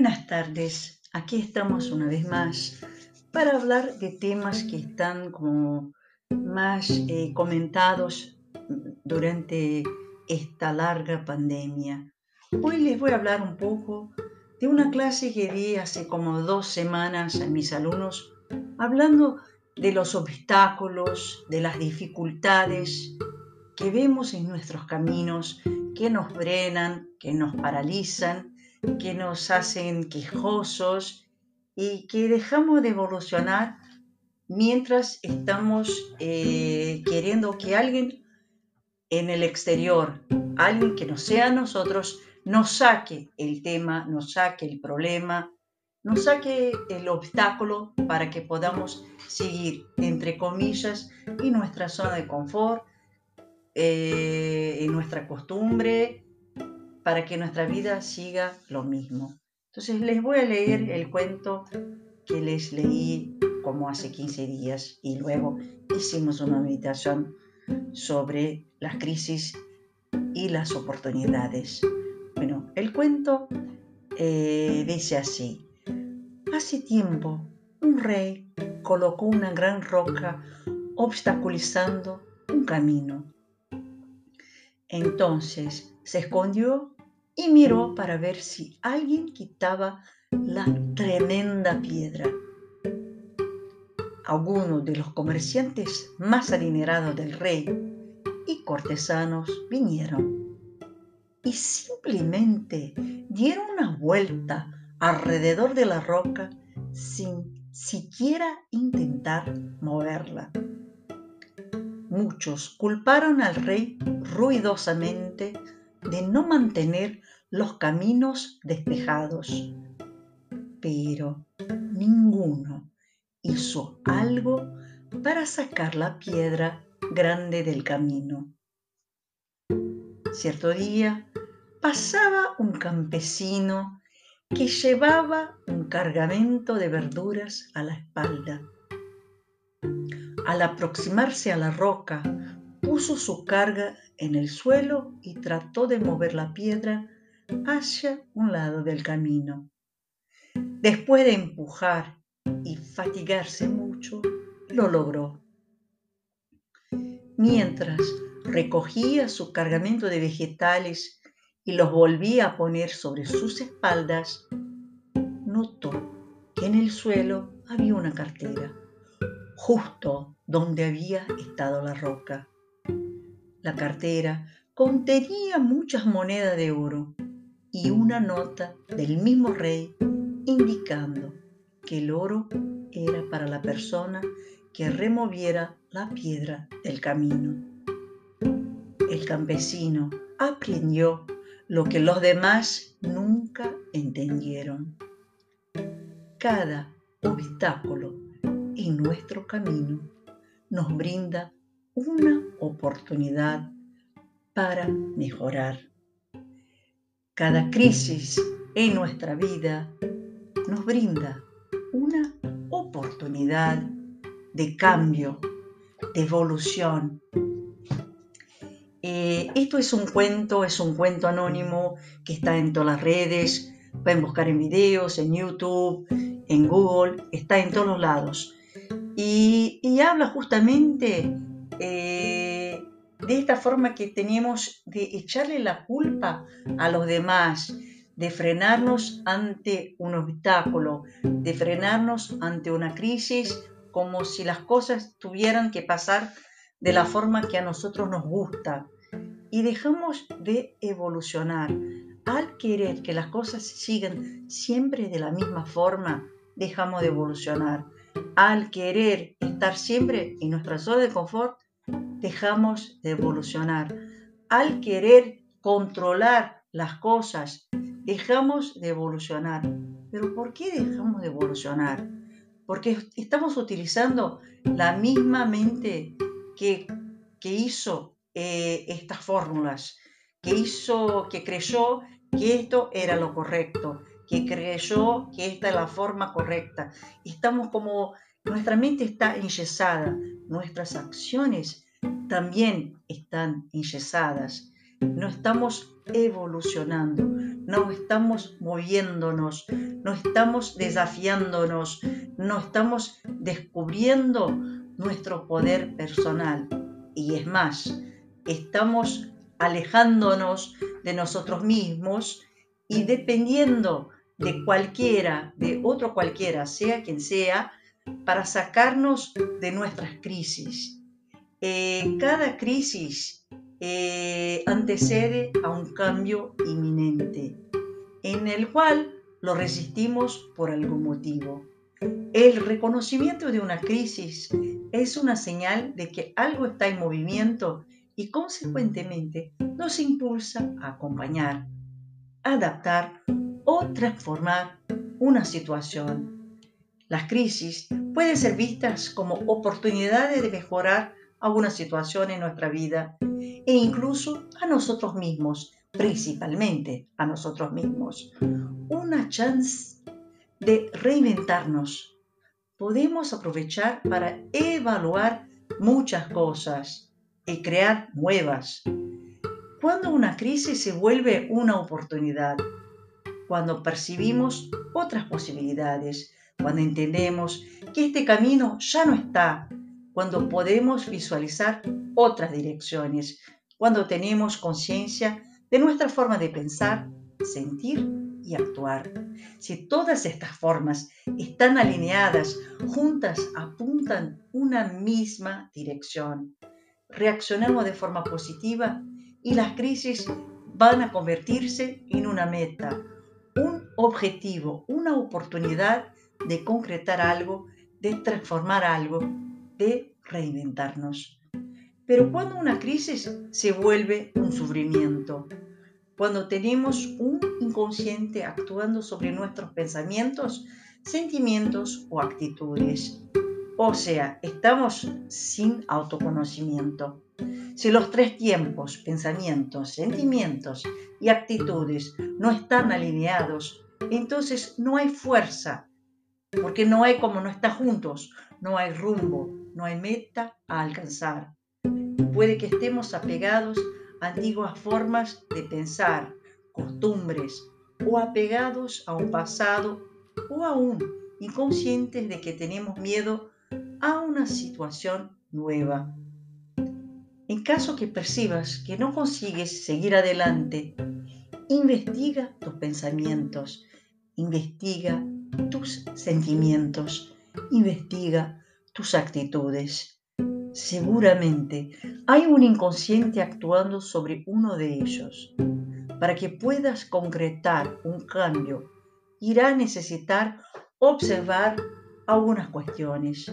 Buenas tardes, aquí estamos una vez más para hablar de temas que están como más eh, comentados durante esta larga pandemia. Hoy les voy a hablar un poco de una clase que di hace como dos semanas a mis alumnos, hablando de los obstáculos, de las dificultades que vemos en nuestros caminos, que nos frenan, que nos paralizan que nos hacen quejosos y que dejamos de evolucionar mientras estamos eh, queriendo que alguien en el exterior, alguien que no sea nosotros, nos saque el tema, nos saque el problema, nos saque el obstáculo para que podamos seguir, entre comillas, en nuestra zona de confort, eh, en nuestra costumbre, para que nuestra vida siga lo mismo. Entonces les voy a leer el cuento que les leí como hace 15 días y luego hicimos una meditación sobre las crisis y las oportunidades. Bueno, el cuento eh, dice así. Hace tiempo un rey colocó una gran roca obstaculizando un camino. Entonces se escondió y miró para ver si alguien quitaba la tremenda piedra. Algunos de los comerciantes más adinerados del rey y cortesanos vinieron y simplemente dieron una vuelta alrededor de la roca sin siquiera intentar moverla. Muchos culparon al rey ruidosamente de no mantener los caminos despejados, pero ninguno hizo algo para sacar la piedra grande del camino. Cierto día pasaba un campesino que llevaba un cargamento de verduras a la espalda. Al aproximarse a la roca, puso su carga en el suelo y trató de mover la piedra hacia un lado del camino. Después de empujar y fatigarse mucho, lo logró. Mientras recogía su cargamento de vegetales y los volvía a poner sobre sus espaldas, notó que en el suelo había una cartera, justo donde había estado la roca. La cartera contenía muchas monedas de oro y una nota del mismo rey indicando que el oro era para la persona que removiera la piedra del camino. El campesino aprendió lo que los demás nunca entendieron. Cada obstáculo en nuestro camino nos brinda una oportunidad para mejorar. Cada crisis en nuestra vida nos brinda una oportunidad de cambio, de evolución. Eh, esto es un cuento, es un cuento anónimo que está en todas las redes, pueden buscar en videos, en YouTube, en Google, está en todos lados. Y, y habla justamente eh, de esta forma que tenemos de echarle la culpa a los demás, de frenarnos ante un obstáculo, de frenarnos ante una crisis, como si las cosas tuvieran que pasar de la forma que a nosotros nos gusta. Y dejamos de evolucionar. Al querer que las cosas sigan siempre de la misma forma, dejamos de evolucionar. Al querer estar siempre en nuestra zona de confort, dejamos de evolucionar. Al querer controlar las cosas, dejamos de evolucionar. ¿Pero por qué dejamos de evolucionar? Porque estamos utilizando la misma mente que, que hizo eh, estas fórmulas, que hizo, que creyó que esto era lo correcto, que creyó que esta es la forma correcta. Estamos como nuestra mente está enyesada, nuestras acciones también están enyesadas. No estamos evolucionando, no estamos moviéndonos, no estamos desafiándonos, no estamos descubriendo nuestro poder personal. Y es más, estamos alejándonos de nosotros mismos y dependiendo de cualquiera, de otro cualquiera, sea quien sea, para sacarnos de nuestras crisis. Eh, cada crisis eh, antecede a un cambio inminente, en el cual lo resistimos por algún motivo. El reconocimiento de una crisis es una señal de que algo está en movimiento y consecuentemente nos impulsa a acompañar, adaptar o transformar una situación. Las crisis pueden ser vistas como oportunidades de mejorar alguna situación en nuestra vida e incluso a nosotros mismos, principalmente a nosotros mismos. Una chance de reinventarnos. Podemos aprovechar para evaluar muchas cosas y crear nuevas. Cuando una crisis se vuelve una oportunidad, cuando percibimos otras posibilidades, cuando entendemos que este camino ya no está, cuando podemos visualizar otras direcciones, cuando tenemos conciencia de nuestra forma de pensar, sentir y actuar. Si todas estas formas están alineadas, juntas apuntan una misma dirección. Reaccionamos de forma positiva y las crisis van a convertirse en una meta, un objetivo, una oportunidad de concretar algo, de transformar algo, de reinventarnos. Pero cuando una crisis se vuelve un sufrimiento, cuando tenemos un inconsciente actuando sobre nuestros pensamientos, sentimientos o actitudes. O sea, estamos sin autoconocimiento. Si los tres tiempos, pensamientos, sentimientos y actitudes no están alineados, entonces no hay fuerza, porque no hay como no está juntos, no hay rumbo, no hay meta a alcanzar. Puede que estemos apegados a antiguas formas de pensar, costumbres, o apegados a un pasado, o aún inconscientes de que tenemos miedo a una situación nueva. En caso que percibas que no consigues seguir adelante, investiga tus pensamientos, investiga tus sentimientos, investiga tus actitudes. Seguramente hay un inconsciente actuando sobre uno de ellos. Para que puedas concretar un cambio, irá a necesitar observar algunas cuestiones.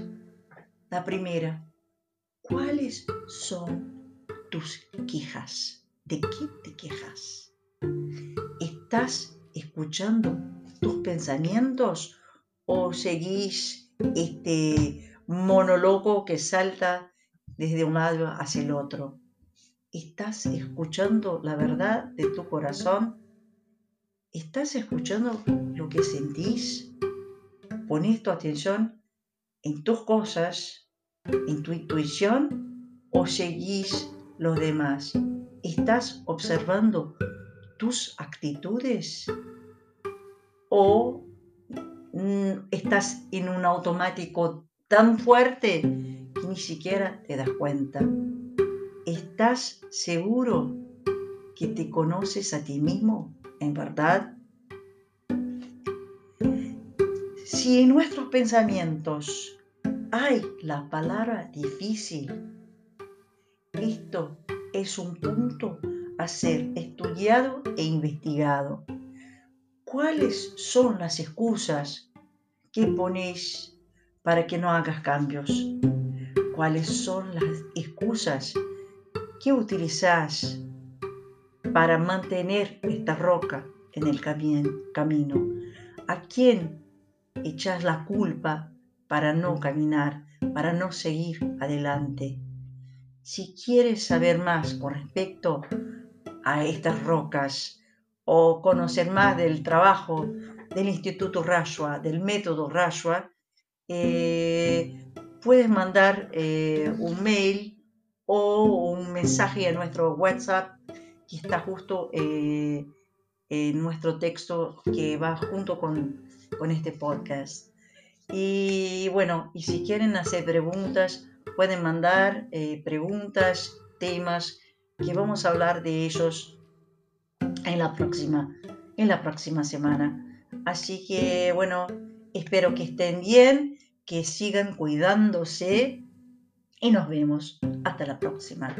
La primera, ¿cuáles son tus quejas? ¿De qué te quejas? ¿Estás escuchando tus pensamientos o seguís este monólogo que salta desde un lado hacia el otro. ¿Estás escuchando la verdad de tu corazón? ¿Estás escuchando lo que sentís? ¿Pones tu atención en tus cosas, en tu intuición o seguís los demás? ¿Estás observando tus actitudes? ¿O mm, estás en un automático tan fuerte que ni siquiera te das cuenta. ¿Estás seguro que te conoces a ti mismo en verdad? Si en nuestros pensamientos hay la palabra difícil, esto es un punto a ser estudiado e investigado. ¿Cuáles son las excusas que ponéis para que no hagas cambios? ¿Cuáles son las excusas que utilizas para mantener esta roca en el camino? ¿A quién echas la culpa para no caminar, para no seguir adelante? Si quieres saber más con respecto a estas rocas o conocer más del trabajo del Instituto Rashwa, del método Rashwa, eh, puedes mandar eh, un mail o un mensaje a nuestro WhatsApp que está justo eh, en nuestro texto que va junto con, con este podcast. Y bueno, y si quieren hacer preguntas, pueden mandar preguntas, temas, que vamos a hablar de ellos en la próxima, en la próxima semana. Así que bueno, espero que estén bien, que sigan cuidándose y nos vemos hasta la próxima.